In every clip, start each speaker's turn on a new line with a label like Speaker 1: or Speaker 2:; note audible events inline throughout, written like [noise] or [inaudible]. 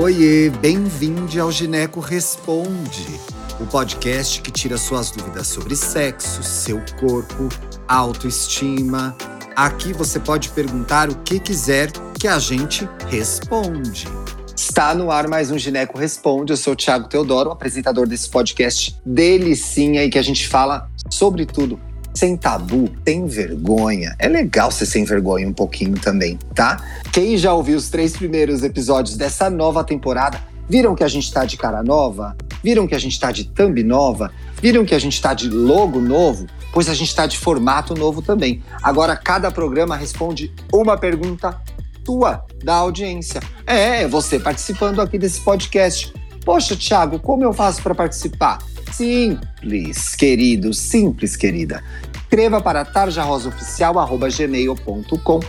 Speaker 1: Oiê, bem-vindo ao Gineco Responde, o podcast que tira suas dúvidas sobre sexo, seu corpo, autoestima. Aqui você pode perguntar o que quiser que a gente responde. Está no ar mais um Gineco Responde. Eu sou o Thiago Teodoro, apresentador desse podcast delicinha e que a gente fala sobre tudo sem tabu, sem vergonha. É legal ser sem vergonha um pouquinho também, tá? Quem já ouviu os três primeiros episódios dessa nova temporada, viram que a gente tá de cara nova? Viram que a gente tá de thumb nova? Viram que a gente tá de logo novo? Pois a gente tá de formato novo também. Agora cada programa responde uma pergunta tua da audiência. É, você participando aqui desse podcast. Poxa, Thiago, como eu faço para participar? Simples, querido, simples, querida. Escreva para tarjarosaoficial.gmail.com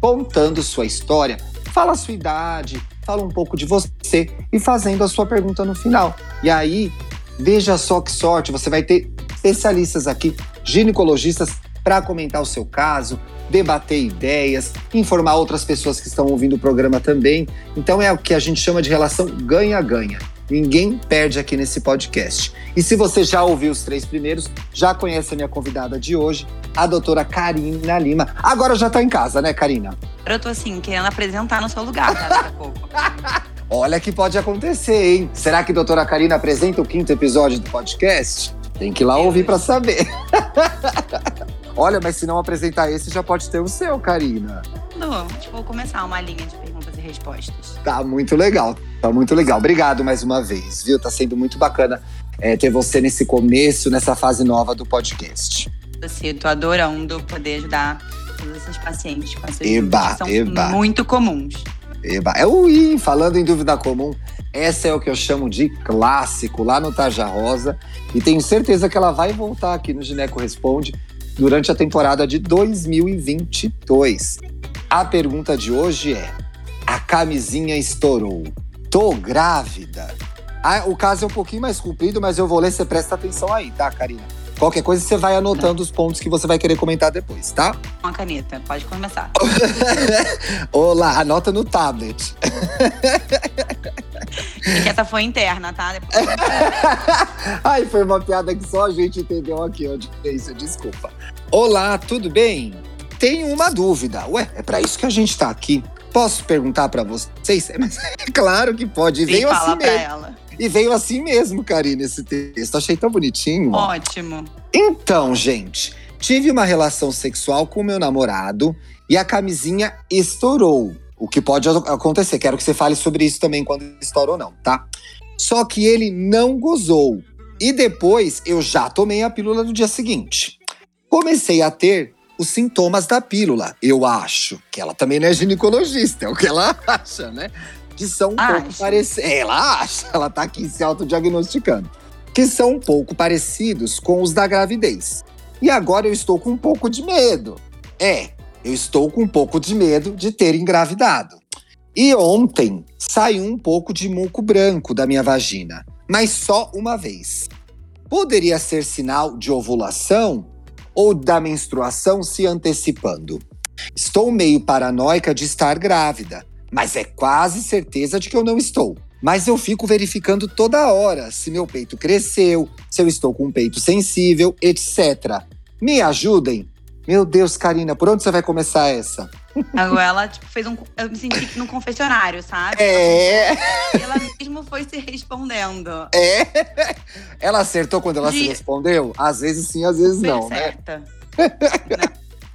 Speaker 1: contando sua história, fala sua idade, fala um pouco de você e fazendo a sua pergunta no final. E aí, veja só que sorte, você vai ter especialistas aqui, ginecologistas, para comentar o seu caso, debater ideias, informar outras pessoas que estão ouvindo o programa também. Então é o que a gente chama de relação ganha-ganha. Ninguém perde aqui nesse podcast. E se você já ouviu os três primeiros, já conhece a minha convidada de hoje, a doutora Karina Lima. Agora já tá em casa, né, Karina?
Speaker 2: Eu tô assim, querendo apresentar no seu lugar, tá? Daqui a pouco. [laughs]
Speaker 1: Olha que pode acontecer, hein? Será que a doutora Karina apresenta o quinto episódio do podcast? Tem que ir lá ouvir para saber. [laughs] Olha, mas se não apresentar esse, já pode ter o seu, Karina.
Speaker 2: Não, vou começar uma linha de respostas.
Speaker 1: Tá muito legal, tá muito legal. Obrigado mais uma vez, viu? Tá sendo muito bacana é, ter você nesse começo, nessa fase nova do podcast.
Speaker 2: Eu tô adorando poder ajudar todos esses pacientes com essas
Speaker 1: eba,
Speaker 2: que são
Speaker 1: eba.
Speaker 2: muito comuns.
Speaker 1: Eba. É o I, falando em dúvida comum, essa é o que eu chamo de clássico lá no Tarja Rosa. E tenho certeza que ela vai voltar aqui no Gineco Responde durante a temporada de 2022. A pergunta de hoje é: a camisinha estourou. Tô grávida. Ah, o caso é um pouquinho mais comprido, mas eu vou ler, você presta atenção aí, tá, Karina? Qualquer coisa você vai anotando os pontos que você vai querer comentar depois, tá?
Speaker 2: Uma caneta, pode começar. [laughs]
Speaker 1: Olá, anota no tablet.
Speaker 2: que essa foi interna, tá? Depois... [laughs]
Speaker 1: Ai, foi uma piada que só a gente entendeu aqui, audiência, desculpa. Olá, tudo bem? Tenho uma dúvida. Ué, é para isso que a gente tá aqui. Posso perguntar para vocês? Mas é claro que pode. E
Speaker 2: Sim,
Speaker 1: veio assim mesmo.
Speaker 2: ela.
Speaker 1: E veio assim mesmo, Karina, esse texto. Achei tão bonitinho.
Speaker 2: Ótimo.
Speaker 1: Então, gente, tive uma relação sexual com meu namorado e a camisinha estourou. O que pode ac- acontecer. Quero que você fale sobre isso também quando estoura ou não, tá? Só que ele não gozou. E depois eu já tomei a pílula no dia seguinte. Comecei a ter os sintomas da pílula. Eu acho que ela também não é ginecologista, é o que ela [laughs] acha, né? Que são um pouco parecidos. Ela acha, ela tá aqui se autodiagnosticando. Que são um pouco parecidos com os da gravidez. E agora eu estou com um pouco de medo. É, eu estou com um pouco de medo de ter engravidado. E ontem saiu um pouco de muco branco da minha vagina, mas só uma vez. Poderia ser sinal de ovulação ou da menstruação se antecipando. Estou meio paranoica de estar grávida, mas é quase certeza de que eu não estou. Mas eu fico verificando toda hora se meu peito cresceu, se eu estou com um peito sensível, etc. Me ajudem? Meu Deus, Karina, por onde você vai começar essa?
Speaker 2: Agora ela tipo, fez um. Eu me senti no confessionário, sabe?
Speaker 1: É,
Speaker 2: Ela mesmo foi se respondendo.
Speaker 1: é. Ela acertou quando ela se
Speaker 2: De-
Speaker 1: respondeu? Às vezes sim, às vezes
Speaker 2: Super
Speaker 1: não, né?
Speaker 2: certa. Né?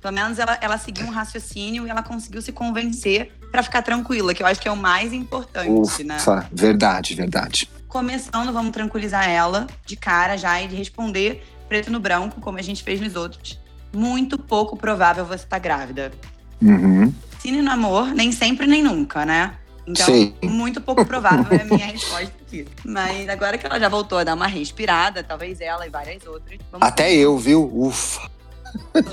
Speaker 2: Pelo menos ela, ela seguiu um raciocínio e ela conseguiu se convencer pra ficar tranquila, que eu acho que é o mais importante, né?
Speaker 1: Ufa, verdade, verdade.
Speaker 2: Começando, vamos tranquilizar ela de cara já e de responder preto no branco, como a gente fez nos outros. Muito pouco provável você estar grávida.
Speaker 1: Uhum.
Speaker 2: Sim no amor, nem sempre nem nunca, né? Então,
Speaker 1: Sim.
Speaker 2: muito pouco provável é a minha [laughs] resposta aqui. Mas agora que ela já voltou a dar uma respirada, talvez ela e várias outras.
Speaker 1: Até eu, viu? Ufa,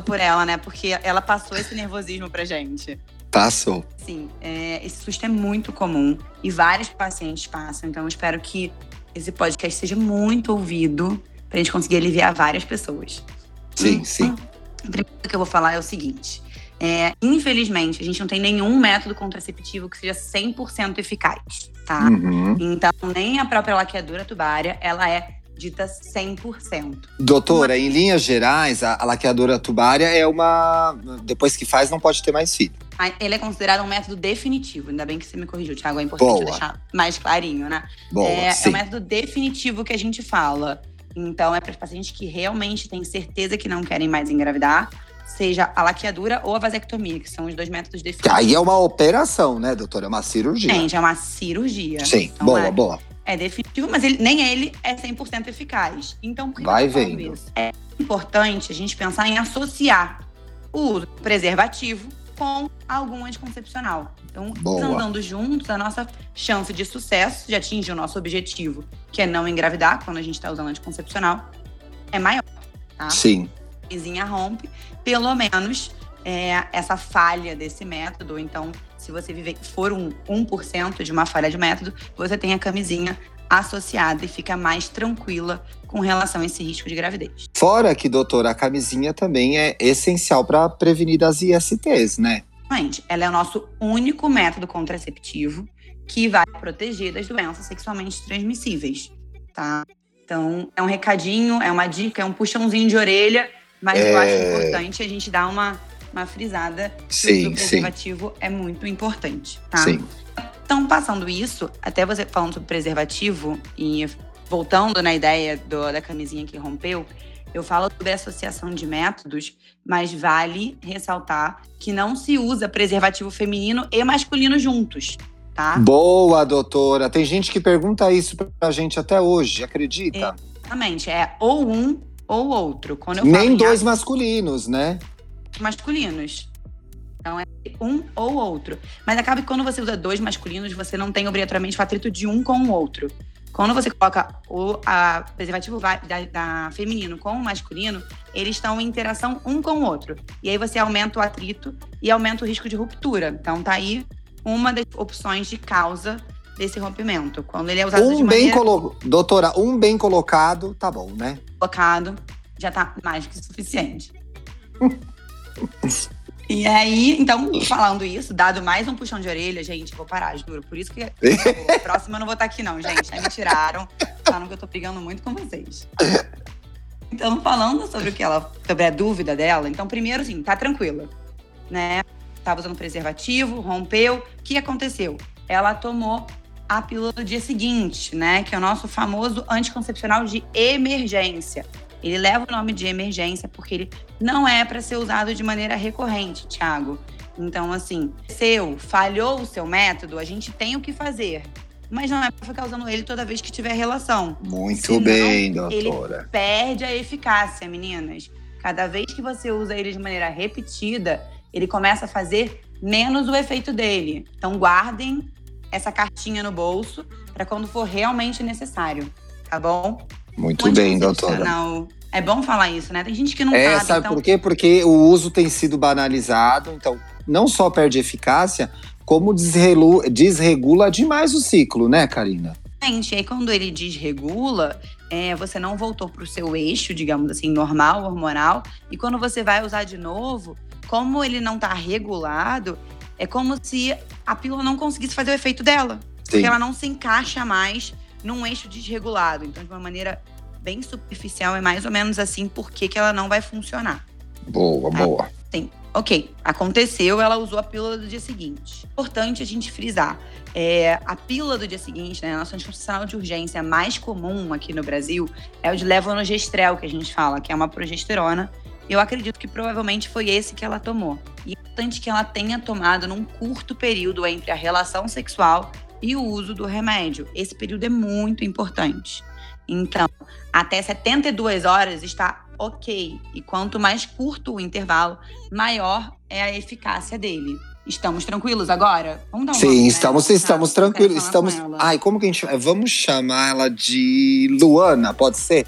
Speaker 2: por ela, né? Porque ela passou esse nervosismo pra gente.
Speaker 1: passou.
Speaker 2: Sim, é, esse susto é muito comum e vários pacientes passam. Então, eu espero que esse podcast seja muito ouvido pra gente conseguir aliviar várias pessoas.
Speaker 1: Sim,
Speaker 2: Hum,
Speaker 1: sim.
Speaker 2: hum. O primeiro que eu vou falar é o seguinte: É, infelizmente, a gente não tem nenhum método contraceptivo que seja 100% eficaz, tá?
Speaker 1: Uhum.
Speaker 2: Então, nem a própria laqueadura tubária, ela é dita 100%.
Speaker 1: Doutora, em linhas gerais, a, a laqueadora tubária é uma. Depois que faz, não pode ter mais filho.
Speaker 2: Mas Ele é considerado um método definitivo. Ainda bem que você me corrigiu, Thiago. É importante
Speaker 1: Boa.
Speaker 2: deixar mais clarinho, né?
Speaker 1: Boa,
Speaker 2: é, é o método definitivo que a gente fala. Então, é para os pacientes que realmente têm certeza que não querem mais engravidar, seja a laqueadura ou a vasectomia, que são os dois métodos
Speaker 1: Que
Speaker 2: definitivos.
Speaker 1: aí é uma operação, né, doutora? É uma cirurgia.
Speaker 2: Gente, é uma cirurgia.
Speaker 1: Sim,
Speaker 2: Então,
Speaker 1: boa,
Speaker 2: é,
Speaker 1: boa.
Speaker 2: é definitivo, mas ele- nem ele é 100% eficaz. Então, por que
Speaker 1: Vai vendo.
Speaker 2: isso? É importante a gente pensar em associar o uso preservativo com algum anticoncepcional. Então, andando juntos, a nossa chance de sucesso de atingir o nosso objetivo, que é não engravidar quando a gente está usando anticoncepcional, é maior. Tá?
Speaker 1: Sim.
Speaker 2: A vizinha rompe, pelo menos é, essa falha desse método. Então, se você viver, for um 1% de uma falha de método, você tem a camisinha associada e fica mais tranquila com relação a esse risco de gravidez.
Speaker 1: Fora que, doutora, a camisinha também é essencial para prevenir das ISTs, né?
Speaker 2: Gente, ela é o nosso único método contraceptivo que vai proteger das doenças sexualmente transmissíveis, tá? Então, é um recadinho, é uma dica, é um puxãozinho de orelha, mas eu acho
Speaker 1: É.
Speaker 2: importante a gente dar uma, uma frisada que o
Speaker 1: Sim,
Speaker 2: uso do
Speaker 1: sim.
Speaker 2: preservativo é muito importante, tá?
Speaker 1: Sim.
Speaker 2: Então, passando isso, até você falando sobre preservativo e voltando na ideia do- da camisinha que rompeu, eu falo sobre associação de métodos, mas vale ressaltar que não se usa preservativo feminino e masculino juntos, tá?
Speaker 1: Boa, doutora. Tem gente que pergunta isso pra gente até hoje, acredita?
Speaker 2: Exatamente, é ou um ou outro. Quando eu
Speaker 1: Nem
Speaker 2: em
Speaker 1: dois masculinos, né?
Speaker 2: masculinos. Então é um ou outro. Mas acaba que quando você usa dois masculinos, você não tem obrigatoriamente o atrito de um com o outro. Quando você coloca o a preservativo da, da feminino com o masculino, eles estão em interação um com o outro. E aí você aumenta o atrito e aumenta o risco de ruptura. Então tá aí uma das opções de causa desse rompimento. Quando ele é usado de
Speaker 1: Um bem
Speaker 2: maneira
Speaker 1: colo... Doutora, um bem colocado, tá bom, né?
Speaker 2: colocado, já tá mais que suficiente. [laughs] E aí, então, falando isso, dado mais um puxão de orelha, gente, vou parar, juro. Por isso que [laughs] a próxima eu não vou estar aqui, não, gente. Aí me tiraram, falaram que eu tô brigando muito com vocês. Então, falando sobre o que ela, sobre a dúvida dela, então, primeiro, assim, tá tranquila, né? Tava usando preservativo, rompeu. O que aconteceu? Ela tomou a pílula do dia seguinte, né? Que é o nosso famoso anticoncepcional de emergência. Ele leva o nome de emergência porque ele não é para ser usado de maneira recorrente, Thiago. Então, assim, seu, falhou o seu método, a gente tem o que fazer. Mas não é para ficar usando ele toda vez que tiver relação.
Speaker 1: Muito
Speaker 2: Senão,
Speaker 1: bem,
Speaker 2: ele-
Speaker 1: doutora.
Speaker 2: Perde a eficácia, meninas. Cada vez que você usa ele de maneira repetida, ele começa a fazer menos o efeito dele. Então, guardem essa cartinha no bolso para quando for realmente necessário, tá bom?
Speaker 1: Muito bem, doutora.
Speaker 2: É bom falar isso, né? Tem gente que não
Speaker 1: É,
Speaker 2: sabe.
Speaker 1: sabe
Speaker 2: então,
Speaker 1: por quê? Porque o uso tem sido banalizado, então não só perde eficácia, como desregula demais o ciclo, né, Karina?
Speaker 2: Gente, aí quando ele desregula, é, você não voltou para o seu eixo, digamos assim, normal, hormonal. E quando você vai usar de novo, como ele não está regulado, é como se a pílula não conseguisse fazer o efeito dela.
Speaker 1: Sim.
Speaker 2: Porque ela não se encaixa mais num eixo desregulado. Então, de uma maneira bem superficial, é mais ou menos assim por que ela não vai funcionar.
Speaker 1: Boa, boa.
Speaker 2: Sim. Ok, aconteceu, ela usou a pílula do dia seguinte. Importante a gente frisar. é, a pílula do dia seguinte, né, a nossa anticoncepcional de urgência mais comum aqui no Brasil é o de levonorgestrel, que a gente fala, que é uma progesterona. Eu acredito que provavelmente foi esse que ela tomou. E importante que ela tenha tomado num curto período entre a relação sexual e o uso do remédio. Esse período é muito importante. Então, até 72 horas está ok. E quanto mais curto o intervalo, maior é a eficácia dele. Estamos tranquilos agora? Vamos dar um
Speaker 1: Sim,
Speaker 2: né?
Speaker 1: estamos,
Speaker 2: Tá,
Speaker 1: estamos tranquilos. Estamos.
Speaker 2: com.
Speaker 1: Ai, como que a gente. Vamos chamar ela de Luana, pode ser?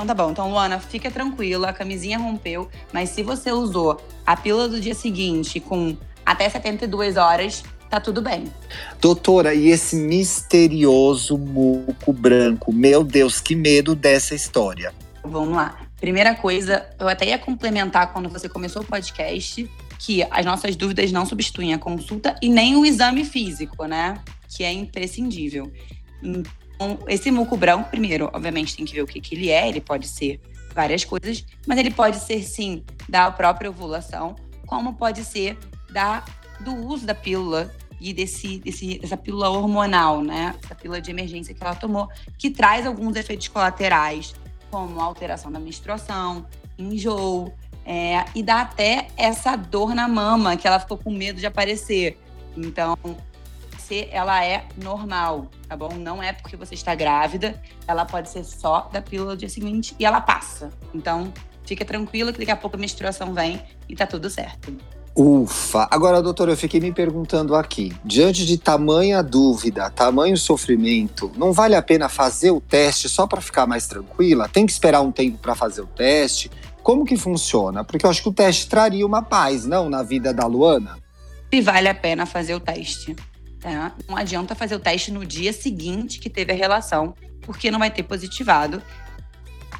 Speaker 2: Então tá bom. Então, Luana, fica tranquila, a camisinha rompeu, mas se você usou a pílula do dia seguinte com até 72 horas, tá tudo bem.
Speaker 1: Doutora, e esse misterioso muco branco? Meu Deus, que medo dessa história.
Speaker 2: Vamos lá. Primeira coisa, eu até ia complementar quando você começou o podcast, que as nossas dúvidas não substituem a consulta e nem o exame físico, né? Que é imprescindível. Então, esse muco branco, primeiro, obviamente, tem que ver o que, que ele é. Ele pode ser várias coisas, mas ele pode ser, sim, da própria ovulação, como pode ser da, do uso da pílula e desse, desse, dessa pílula hormonal, né? Essa pílula de emergência que ela tomou, que traz alguns efeitos colaterais, como alteração da menstruação, enjoo, é, e dá até essa dor na mama, que ela ficou com medo de aparecer. Então, ela é normal, tá bom? Não é porque você está grávida, ela pode ser só da pílula do dia seguinte e ela passa. Então, fica tranquila que daqui a pouco a menstruação vem e tá tudo certo.
Speaker 1: Ufa! Agora, doutor, eu fiquei me perguntando aqui: diante de tamanha dúvida, tamanho sofrimento, não vale a pena fazer o teste só para ficar mais tranquila? Tem que esperar um tempo para fazer o teste? Como que funciona? Porque eu acho que o teste traria uma paz, não, na vida da Luana?
Speaker 2: Se vale a pena fazer o teste. Tá? Não adianta fazer o teste no dia seguinte que teve a relação, porque não vai ter positivado.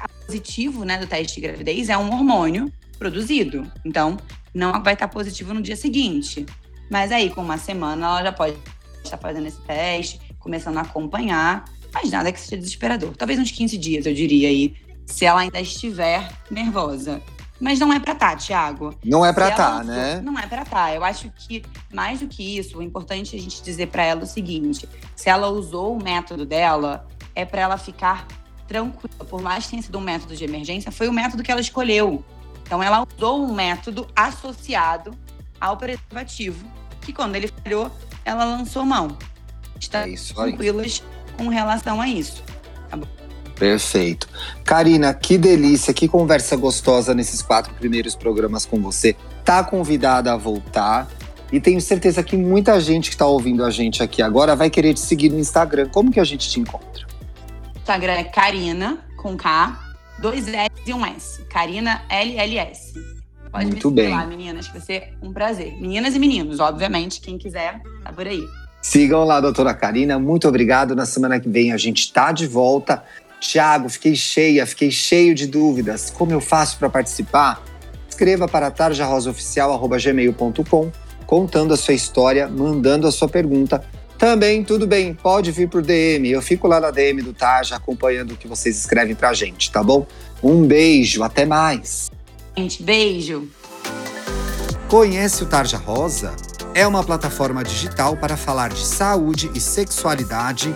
Speaker 2: O positivo né, do teste de gravidez é um hormônio produzido. Então, não vai estar positivo no dia seguinte. Mas aí, com uma semana, ela já pode estar fazendo esse teste, começando a acompanhar. Mas nada que seja desesperador. Talvez uns 15 dias, eu diria aí, se ela ainda estiver nervosa. Mas não é pra tá, Thiago.
Speaker 1: Não é pra tá, né?
Speaker 2: Não é pra tá. Eu acho que, mais do que isso, o importante é a gente dizer para ela o seguinte: se ela usou o método dela, é para ela ficar tranquila. Por mais que tenha sido um método de emergência, foi o método que ela escolheu. Então, ela usou um método associado ao preservativo, que quando ele falhou, ela lançou mão. Está é tranquilas com relação a isso.
Speaker 1: Perfeito. Karina, que delícia, que conversa gostosa nesses quatro primeiros programas com você. Tá convidada a voltar. E tenho certeza que muita gente que está ouvindo a gente aqui agora vai querer te seguir no Instagram. Como que a gente te encontra?
Speaker 2: Instagram é Karina, com K, dois S e um S. Karina LLS. Pode Muito me bem. lá, meninas, que vai ser um prazer. Meninas e meninos, obviamente, quem quiser, tá por aí.
Speaker 1: Sigam lá, doutora Karina. Muito obrigado. Na semana que vem a gente tá de volta. Tiago, fiquei cheia, fiquei cheio de dúvidas. Como eu faço para participar? Escreva para tarjarosaoficial.gmail.com contando a sua história, mandando a sua pergunta. Também, tudo bem, pode vir por DM. Eu fico lá na DM do Tarja acompanhando o que vocês escrevem pra gente, tá bom? Um beijo, até mais.
Speaker 2: Gente, beijo.
Speaker 1: Conhece o Tarja Rosa? É uma plataforma digital para falar de saúde e sexualidade